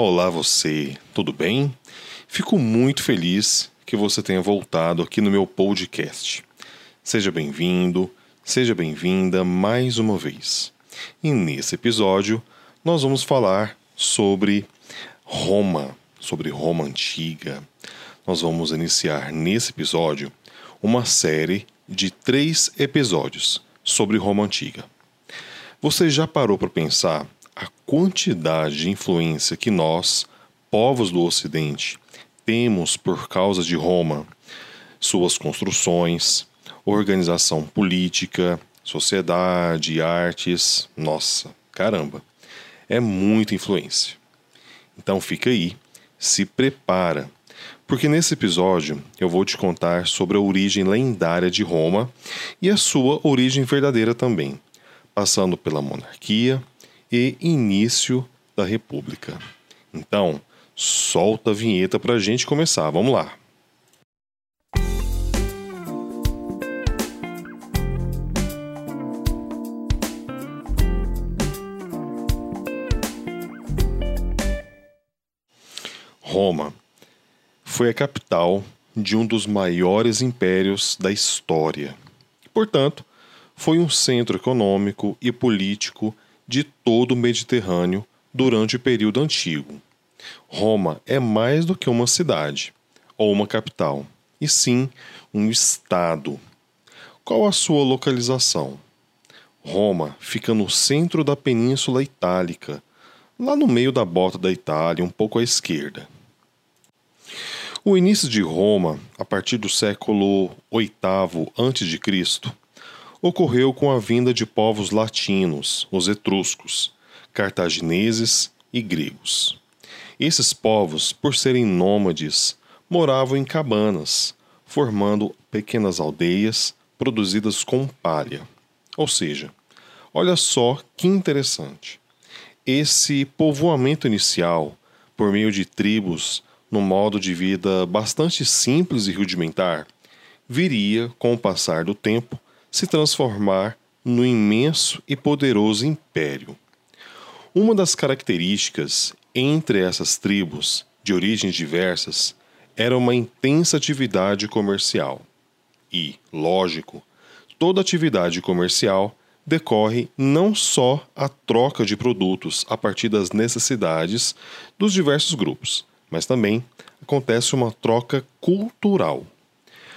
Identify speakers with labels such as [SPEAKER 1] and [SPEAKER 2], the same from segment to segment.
[SPEAKER 1] Olá você, tudo bem? Fico muito feliz que você tenha voltado aqui no meu podcast. Seja bem-vindo, seja bem-vinda mais uma vez. E nesse episódio nós vamos falar sobre Roma, sobre Roma antiga. Nós vamos iniciar nesse episódio uma série de três episódios sobre Roma antiga. Você já parou para pensar quantidade de influência que nós, povos do Ocidente, temos por causa de Roma, suas construções, organização política, sociedade, artes. Nossa, caramba, é muita influência. Então fica aí, se prepara, porque nesse episódio eu vou te contar sobre a origem lendária de Roma e a sua origem verdadeira também, passando pela monarquia, e início da República. Então, solta a vinheta para a gente começar. Vamos lá. Roma foi a capital de um dos maiores impérios da história. Portanto, foi um centro econômico e político de todo o Mediterrâneo durante o período antigo. Roma é mais do que uma cidade ou uma capital, e sim um estado. Qual a sua localização? Roma fica no centro da Península Itálica, lá no meio da bota da Itália, um pouco à esquerda. O início de Roma, a partir do século VIII a.C., ocorreu com a vinda de povos latinos, os etruscos, cartagineses e gregos. Esses povos, por serem nômades, moravam em cabanas, formando pequenas aldeias produzidas com palha. Ou seja, olha só que interessante. Esse povoamento inicial, por meio de tribos, num modo de vida bastante simples e rudimentar, viria, com o passar do tempo, se transformar no imenso e poderoso império. Uma das características entre essas tribos, de origens diversas, era uma intensa atividade comercial. E, lógico, toda atividade comercial decorre não só a troca de produtos a partir das necessidades dos diversos grupos, mas também acontece uma troca cultural.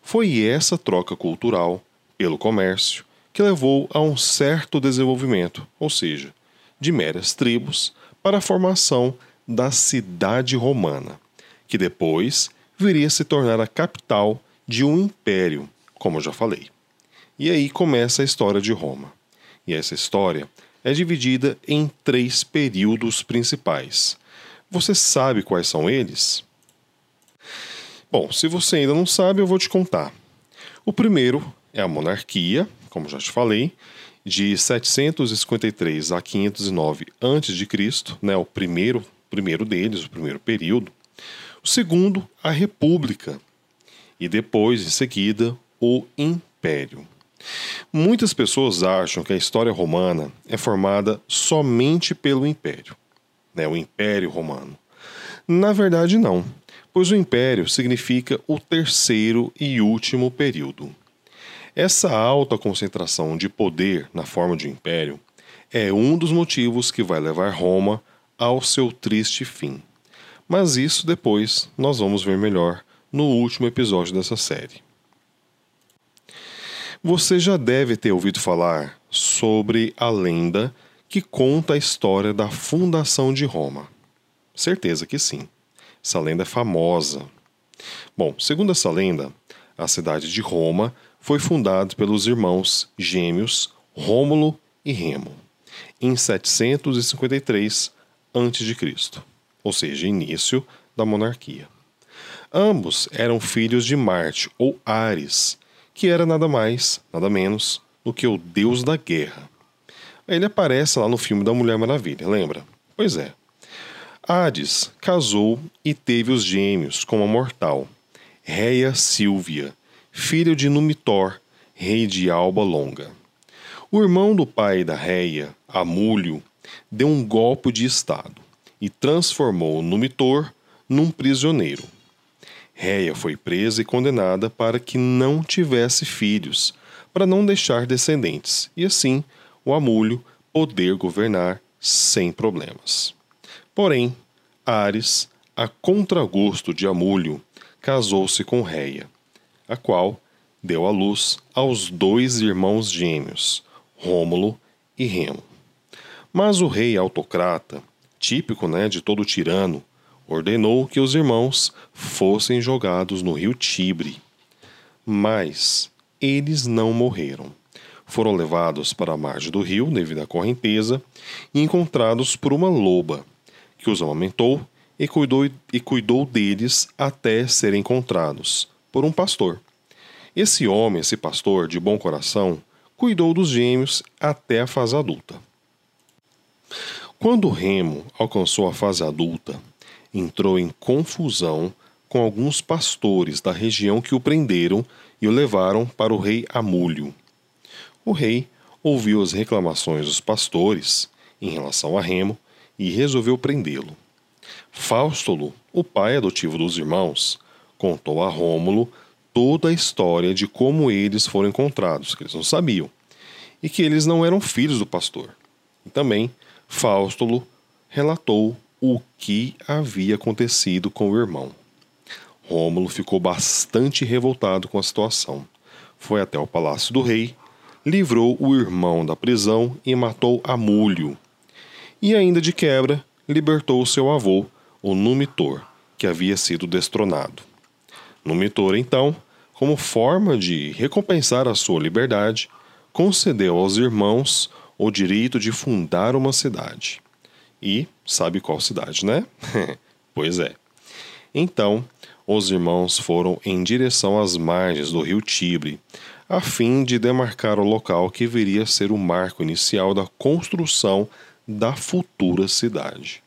[SPEAKER 1] Foi essa troca cultural pelo comércio, que levou a um certo desenvolvimento, ou seja, de meras tribos, para a formação da cidade romana, que depois viria a se tornar a capital de um império, como eu já falei. E aí começa a história de Roma. E essa história é dividida em três períodos principais. Você sabe quais são eles? Bom, se você ainda não sabe, eu vou te contar. O primeiro é a monarquia, como já te falei, de 753 a 509 a.C., né, o primeiro, primeiro deles, o primeiro período. O segundo, a república. E depois, em seguida, o império. Muitas pessoas acham que a história romana é formada somente pelo império, né, o Império Romano. Na verdade, não, pois o império significa o terceiro e último período. Essa alta concentração de poder na forma de um império é um dos motivos que vai levar Roma ao seu triste fim. Mas isso depois nós vamos ver melhor no último episódio dessa série. Você já deve ter ouvido falar sobre a lenda que conta a história da fundação de Roma. Certeza que sim. Essa lenda é famosa. Bom, segundo essa lenda, a cidade de Roma foi fundado pelos irmãos gêmeos Rômulo e Remo, em 753 a.C., ou seja, início da monarquia. Ambos eram filhos de Marte ou Ares, que era nada mais, nada menos do que o deus da guerra. Ele aparece lá no filme da Mulher Maravilha, lembra? Pois é. Hades casou e teve os gêmeos com a mortal, Reia Silvia, filho de Numitor, rei de Alba Longa. O irmão do pai da Reia, Amúlio, deu um golpe de estado e transformou Numitor num prisioneiro. Réia foi presa e condenada para que não tivesse filhos, para não deixar descendentes, e assim o Amúlio poder governar sem problemas. Porém, Ares, a contragosto de Amúlio, casou-se com Réia, a qual deu à luz aos dois irmãos gêmeos, Rômulo e Remo. Mas o rei autocrata, típico né, de todo tirano, ordenou que os irmãos fossem jogados no rio Tibre. Mas eles não morreram. Foram levados para a margem do rio devido à correnteza e encontrados por uma loba, que os amamentou e cuidou, e cuidou deles até serem encontrados por um pastor. Esse homem, esse pastor de bom coração, cuidou dos gêmeos até a fase adulta. Quando Remo alcançou a fase adulta, entrou em confusão com alguns pastores da região que o prenderam e o levaram para o rei Amúlio. O rei ouviu as reclamações dos pastores em relação a Remo e resolveu prendê-lo. Faustulo, o pai adotivo dos irmãos, contou a Rômulo toda a história de como eles foram encontrados, que eles não sabiam, e que eles não eram filhos do pastor. E também Faustulo relatou o que havia acontecido com o irmão. Rômulo ficou bastante revoltado com a situação. Foi até o palácio do rei, livrou o irmão da prisão e matou Amúlio. E ainda de quebra, libertou seu avô, o Numitor, que havia sido destronado. Numitor, então, como forma de recompensar a sua liberdade, concedeu aos irmãos o direito de fundar uma cidade. E sabe qual cidade, né? pois é. Então, os irmãos foram em direção às margens do rio Tibre, a fim de demarcar o local que viria a ser o marco inicial da construção da futura cidade.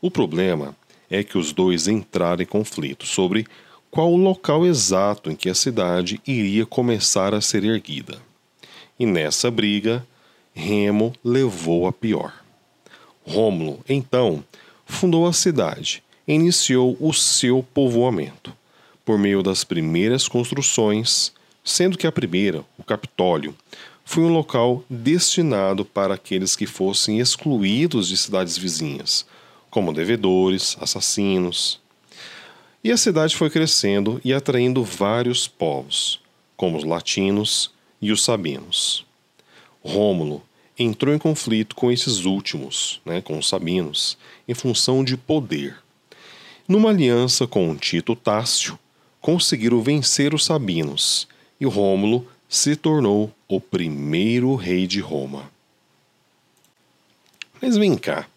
[SPEAKER 1] O problema é que os dois entraram em conflito sobre qual o local exato em que a cidade iria começar a ser erguida. E nessa briga, Remo levou a pior. Rômulo, então, fundou a cidade e iniciou o seu povoamento, por meio das primeiras construções, sendo que a primeira, o Capitólio, foi um local destinado para aqueles que fossem excluídos de cidades vizinhas, como devedores, assassinos. E a cidade foi crescendo e atraindo vários povos, como os latinos e os sabinos. Rômulo entrou em conflito com esses últimos, né, com os sabinos, em função de poder. Numa aliança com Tito Tácio, conseguiram vencer os sabinos e Rômulo se tornou o primeiro rei de Roma. Mas vem cá,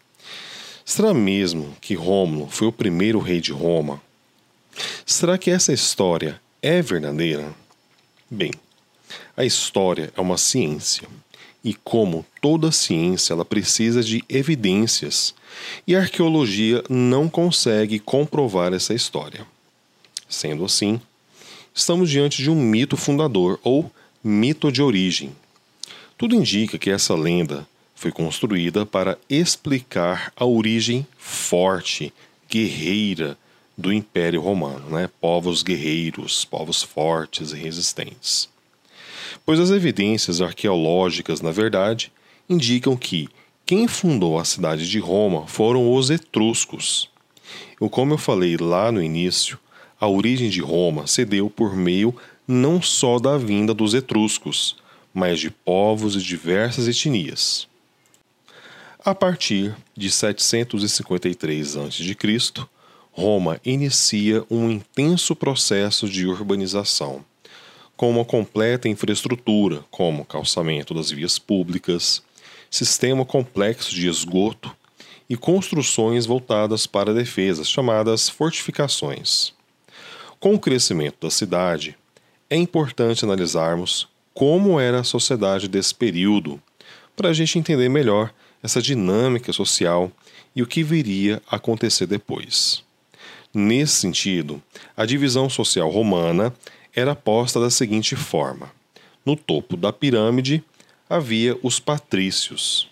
[SPEAKER 1] será mesmo que Rômulo foi o primeiro rei de Roma? Será que essa história é verdadeira? Bem, a história é uma ciência e como toda ciência, ela precisa de evidências, e a arqueologia não consegue comprovar essa história. Sendo assim, estamos diante de um mito fundador ou mito de origem. Tudo indica que essa lenda foi construída para explicar a origem forte, guerreira do Império Romano, né? povos guerreiros, povos fortes e resistentes pois as evidências arqueológicas, na verdade, indicam que quem fundou a cidade de Roma foram os etruscos. E como eu falei lá no início, a origem de Roma se deu por meio não só da vinda dos etruscos, mas de povos de diversas etnias. A partir de 753 a.C., Roma inicia um intenso processo de urbanização com uma completa infraestrutura, como calçamento das vias públicas, sistema complexo de esgoto e construções voltadas para a defesa, chamadas fortificações. Com o crescimento da cidade, é importante analisarmos como era a sociedade desse período, para a gente entender melhor essa dinâmica social e o que viria a acontecer depois. Nesse sentido, a divisão social romana era posta da seguinte forma: no topo da pirâmide havia os patrícios.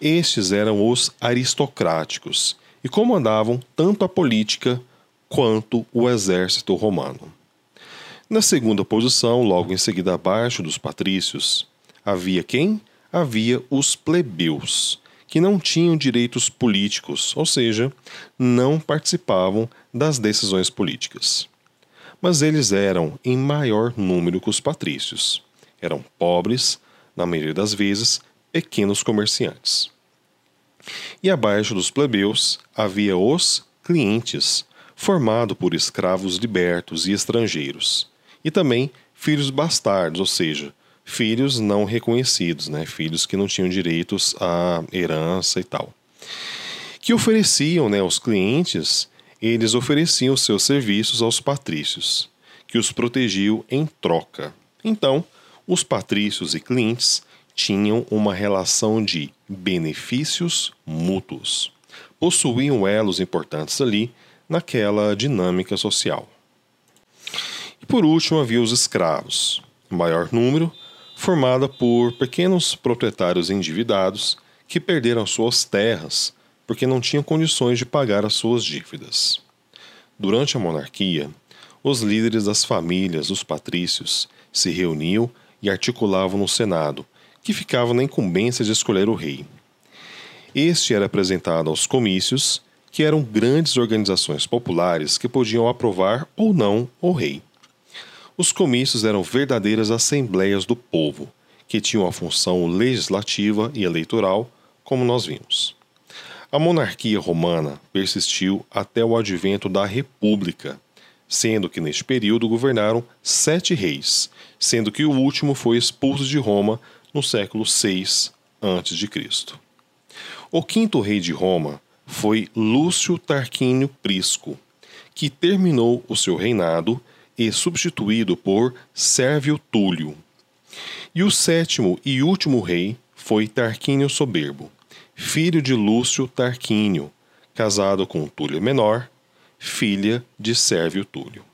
[SPEAKER 1] Estes eram os aristocráticos e comandavam tanto a política quanto o exército romano. Na segunda posição, logo em seguida abaixo dos patrícios, havia quem? Havia os plebeus, que não tinham direitos políticos, ou seja, não participavam das decisões políticas. Mas eles eram em maior número que os patrícios. Eram pobres, na maioria das vezes, pequenos comerciantes. E abaixo dos plebeus havia os clientes, formado por escravos libertos e estrangeiros, e também filhos bastardos, ou seja, filhos não reconhecidos, né? filhos que não tinham direitos à herança e tal. Que ofereciam né, aos clientes, eles ofereciam seus serviços aos patrícios, que os protegiam em troca. Então, os patrícios e clientes tinham uma relação de benefícios mútuos. Possuíam elos importantes ali naquela dinâmica social. E por último havia os escravos, maior número, formada por pequenos proprietários endividados que perderam suas terras porque não tinham condições de pagar as suas dívidas. Durante a monarquia, os líderes das famílias dos patrícios se reuniam e articulavam no Senado que ficava na incumbência de escolher o rei. Este era apresentado aos comícios, que eram grandes organizações populares que podiam aprovar ou não o rei. Os comícios eram verdadeiras assembleias do povo, que tinham a função legislativa e eleitoral, como nós vimos. A monarquia romana persistiu até o advento da República, sendo que neste período governaram sete reis, sendo que o último foi expulso de Roma no século VI a.C. O quinto rei de Roma foi Lúcio Tarquínio Prisco, que terminou o seu reinado e substituído por Sérvio Túlio. E o sétimo e último rei foi Tarquínio Soberbo, filho de Lúcio Tarquínio, casado com Túlio Menor, filha de Sérvio Túlio.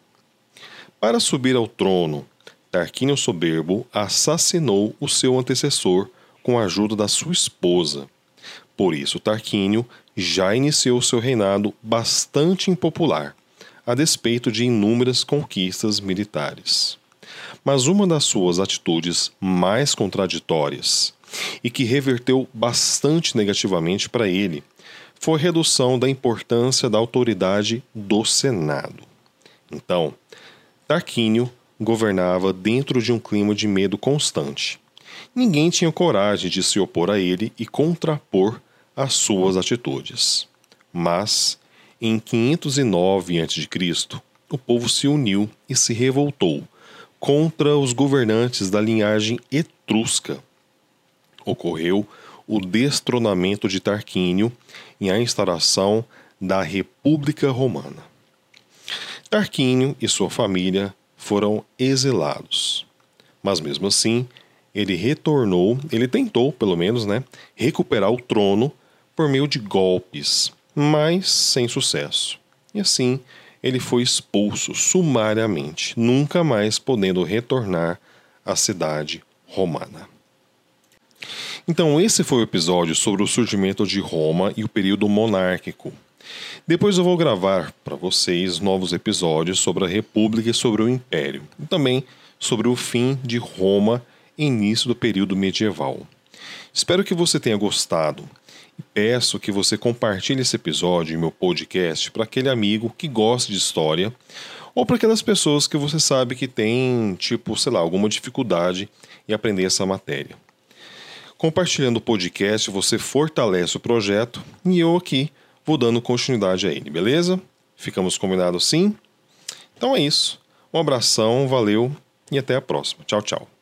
[SPEAKER 1] Para subir ao trono Tarquínio Soberbo assassinou o seu antecessor com a ajuda da sua esposa. Por isso, Tarquínio já iniciou seu reinado bastante impopular, a despeito de inúmeras conquistas militares. Mas uma das suas atitudes mais contraditórias e que reverteu bastante negativamente para ele foi a redução da importância da autoridade do Senado. Então, Tarquínio governava dentro de um clima de medo constante. Ninguém tinha coragem de se opor a ele e contrapor as suas atitudes. Mas, em 509 a.C., o povo se uniu e se revoltou contra os governantes da linhagem etrusca. Ocorreu o destronamento de Tarquínio e a instauração da República Romana. Tarquínio e sua família foram exilados. Mas mesmo assim, ele retornou, ele tentou, pelo menos, né, recuperar o trono por meio de golpes, mas sem sucesso. E assim, ele foi expulso sumariamente, nunca mais podendo retornar à cidade romana. Então, esse foi o episódio sobre o surgimento de Roma e o período monárquico. Depois eu vou gravar para vocês novos episódios sobre a República e sobre o Império, e também sobre o fim de Roma e início do período medieval. Espero que você tenha gostado peço que você compartilhe esse episódio em meu podcast para aquele amigo que gosta de história ou para aquelas pessoas que você sabe que tem, tipo, sei lá, alguma dificuldade em aprender essa matéria. Compartilhando o podcast, você fortalece o projeto e eu aqui vou dando continuidade a ele, beleza? Ficamos combinados sim? Então é isso. Um abração, valeu e até a próxima. Tchau, tchau.